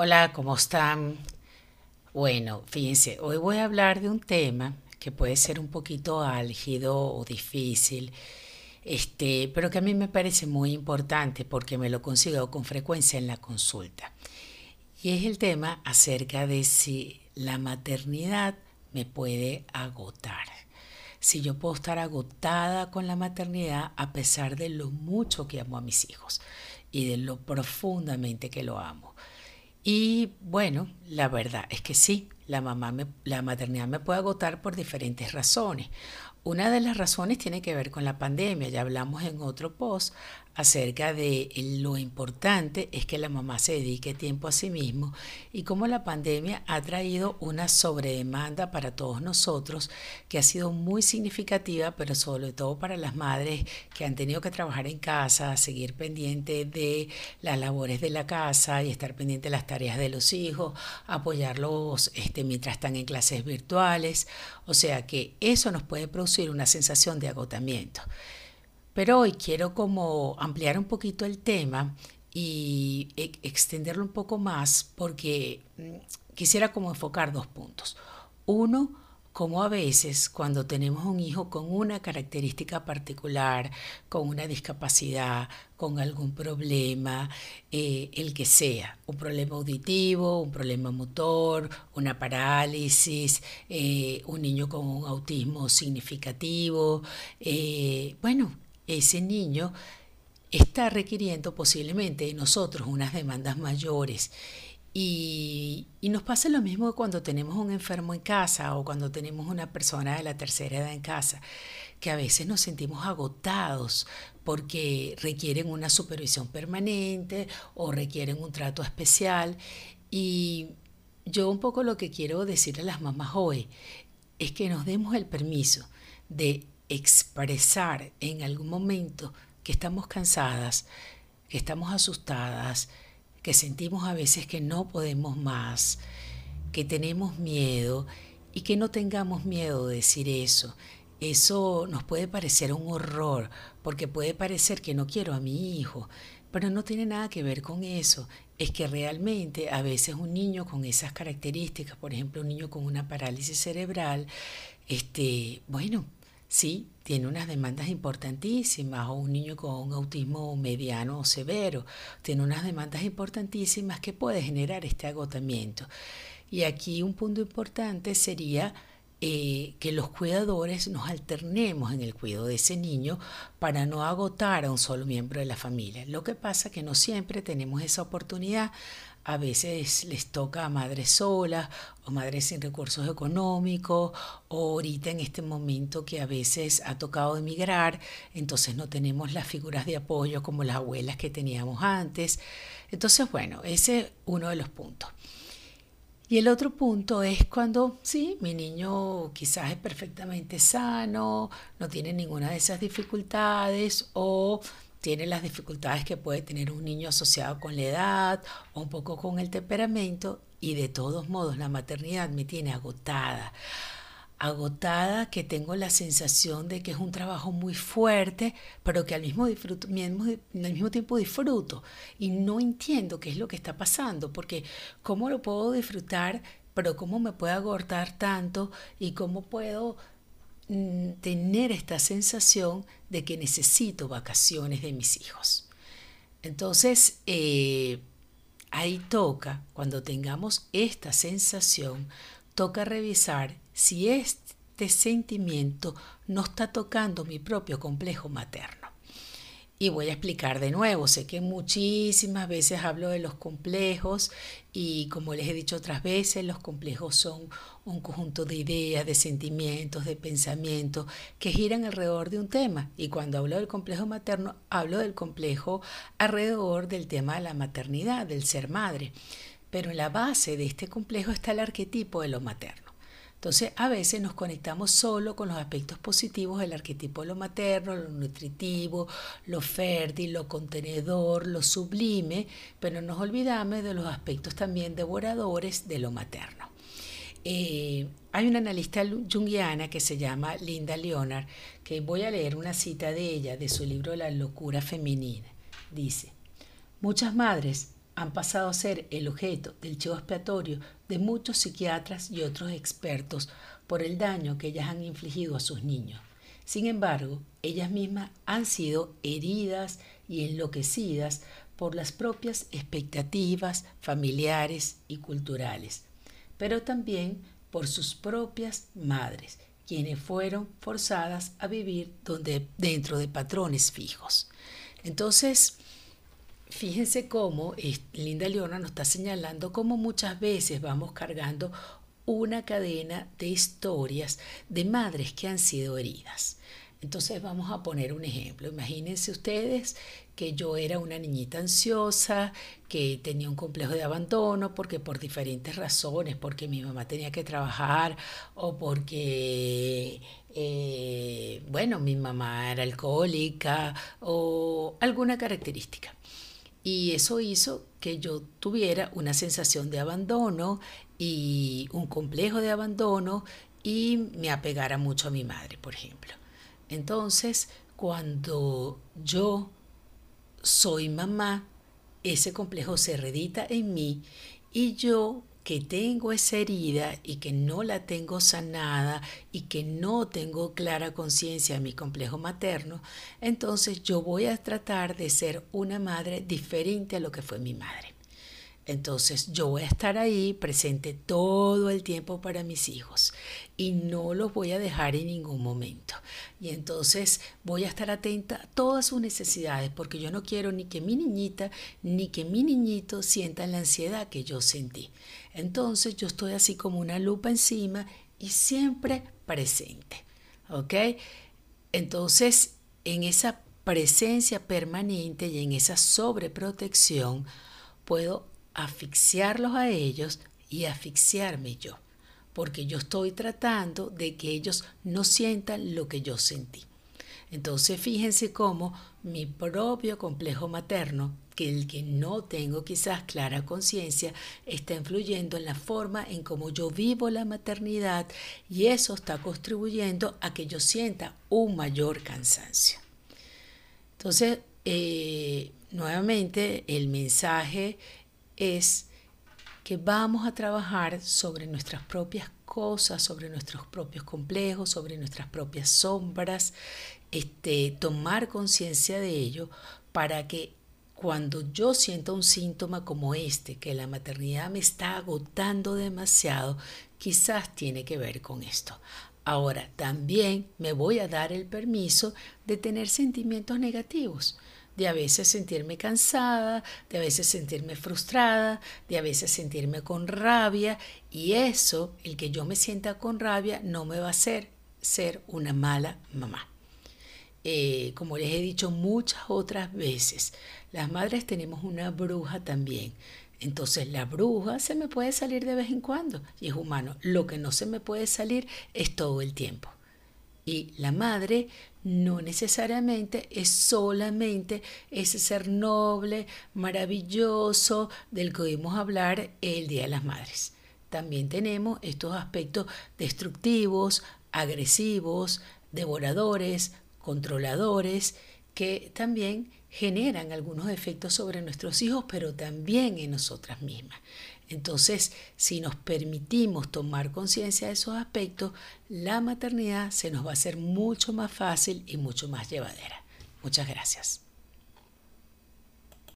Hola, ¿cómo están? Bueno, fíjense, hoy voy a hablar de un tema que puede ser un poquito álgido o difícil, este, pero que a mí me parece muy importante porque me lo consigo con frecuencia en la consulta. Y es el tema acerca de si la maternidad me puede agotar. Si yo puedo estar agotada con la maternidad a pesar de lo mucho que amo a mis hijos y de lo profundamente que lo amo. Y bueno, la verdad es que sí, la, mamá la maternidad me puede agotar por diferentes razones. Una de las razones tiene que ver con la pandemia, ya hablamos en otro post acerca de lo importante es que la mamá se dedique tiempo a sí mismo y cómo la pandemia ha traído una sobredemanda para todos nosotros que ha sido muy significativa, pero sobre todo para las madres que han tenido que trabajar en casa, seguir pendiente de las labores de la casa y estar pendiente de las tareas de los hijos, apoyarlos este, mientras están en clases virtuales. O sea que eso nos puede producir una sensación de agotamiento. Pero hoy quiero como ampliar un poquito el tema y e, extenderlo un poco más porque mm, quisiera como enfocar dos puntos. Uno, como a veces cuando tenemos un hijo con una característica particular, con una discapacidad, con algún problema, eh, el que sea, un problema auditivo, un problema motor, una parálisis, eh, un niño con un autismo significativo, eh, bueno, ese niño está requiriendo posiblemente de nosotros unas demandas mayores. Y, nos pasa lo mismo cuando tenemos un enfermo en casa o cuando tenemos una persona de la tercera edad en casa, que a veces nos sentimos agotados porque requieren una supervisión permanente o requieren un trato especial. Y yo un poco lo que quiero decirle a las mamás hoy es que nos demos el permiso de expresar en algún momento que estamos cansadas, que estamos asustadas, que sentimos a veces que no podemos más, que tenemos miedo y que no tengamos miedo de decir eso. Eso nos puede parecer un horror, porque puede parecer que no quiero a mi hijo, pero no tiene nada que ver con eso. Es que realmente a veces un niño con esas características, por ejemplo, un niño con una parálisis cerebral, este, bueno, sí, tiene unas demandas importantísimas, o un niño con un autismo mediano o severo, tiene unas demandas importantísimas que puede generar este agotamiento. Y aquí un punto importante sería eh, que los cuidadores nos alternemos en el cuidado de ese niño para no agotar a un solo miembro de la familia. Lo que pasa es que no siempre tenemos esa oportunidad a veces les toca a madres solas o madres sin recursos económicos o ahorita en este momento que a veces ha tocado emigrar, entonces no tenemos las figuras de apoyo como las abuelas que teníamos antes. Entonces, bueno, ese es uno de los puntos. Y el otro punto es cuando, sí, mi niño quizás es perfectamente sano, no tiene ninguna de esas dificultades o tiene las dificultades que puede tener un niño asociado con la edad o un poco con el temperamento y de todos modos la maternidad me tiene agotada. Agotada que tengo la sensación de que es un trabajo muy fuerte, pero que al mismo, tiempo disfruto y no entiendo qué es lo que está pasando, porque cómo lo puedo disfrutar, pero cómo me puede agotar tanto y cómo puedo tener esta sensación de que necesito vacaciones de mis hijos. Entonces, eh, ahí toca, cuando tengamos esta sensación, toca revisar si este sentimiento no está tocando mi propio complejo materno. Y voy a explicar de nuevo, sé que muchísimas veces hablo de los complejos y como les he dicho otras veces, los complejos son un conjunto de ideas, de sentimientos, de pensamientos que giran alrededor de un tema. Y cuando hablo del complejo materno, hablo del complejo alrededor del tema de la maternidad, del ser madre. Pero en la base de este complejo está el arquetipo de lo materno. Entonces, a veces nos conectamos solo con los aspectos positivos del arquetipo de lo materno, lo nutritivo, lo fértil, lo contenedor, lo sublime, pero nos olvidamos de los aspectos también devoradores de lo materno. Eh, hay una analista junguiana que se llama Linda Leonard, que voy a leer una cita de ella de su libro La locura femenina. Dice, muchas madres han pasado a ser el objeto del chivo expiatorio de muchos psiquiatras y otros expertos por el daño que ellas han infligido a sus niños. Sin embargo, ellas mismas han sido heridas y enloquecidas por las propias expectativas familiares y culturales, pero también por sus propias madres, quienes fueron forzadas a vivir donde, dentro de patrones fijos. Entonces, fíjense cómo Linda Leona nos está señalando cómo muchas veces vamos cargando una cadena de historias de madres que han sido heridas. Entonces vamos a poner un ejemplo. Imagínense ustedes que yo era una niñita ansiosa, que tenía un complejo de abandono porque por diferentes razones, porque mi mamá tenía que trabajar o porque, eh, bueno, mi mamá era alcohólica o alguna característica. Y eso hizo que yo tuviera una sensación de abandono y un complejo de abandono y me apegara mucho a mi madre, por ejemplo. Entonces, cuando yo soy mamá, ese complejo se redita en mí y yo que tengo esa herida y que no la tengo sanada y que no tengo clara conciencia de mi complejo materno, entonces yo voy a tratar de ser una madre diferente a lo que fue mi madre. Entonces yo voy a estar ahí presente todo el tiempo para mis hijos y no los voy a dejar en ningún momento. Y entonces voy a estar atenta a todas sus necesidades porque yo no quiero ni que mi niñita ni que mi niñito sientan la ansiedad que yo sentí. Entonces yo estoy así como una lupa encima y siempre presente. ¿Ok? Entonces en esa presencia permanente y en esa sobreprotección puedo asfixiarlos a ellos y asfixiarme yo, porque yo estoy tratando de que ellos no sientan lo que yo sentí. Entonces fíjense cómo mi propio complejo materno, que el que no tengo quizás clara conciencia, está influyendo en la forma en cómo yo vivo la maternidad y eso está contribuyendo a que yo sienta un mayor cansancio. Entonces, eh, nuevamente, el mensaje es que vamos a trabajar sobre nuestras propias cosas, sobre nuestros propios complejos, sobre nuestras propias sombras, este, tomar conciencia de ello para que cuando yo sienta un síntoma como este, que la maternidad me está agotando demasiado, quizás tiene que ver con esto. Ahora, también me voy a dar el permiso de tener sentimientos negativos de a veces sentirme cansada, de a veces sentirme frustrada, de a veces sentirme con rabia y eso, el que yo me sienta con rabia, no me va a hacer ser una mala mamá. Eh, como les he dicho muchas otras veces, las madres tenemos una bruja también. Entonces la bruja se me puede salir de vez en cuando y es humano. Lo que no se me puede salir es todo el tiempo. Y la madre no necesariamente es solamente ese ser noble, maravilloso del que oímos hablar el Día de las Madres. También tenemos estos aspectos destructivos, agresivos, devoradores, controladores, que también generan algunos efectos sobre nuestros hijos, pero también en nosotras mismas. Entonces, si nos permitimos tomar conciencia de esos aspectos, la maternidad se nos va a hacer mucho más fácil y mucho más llevadera. Muchas gracias.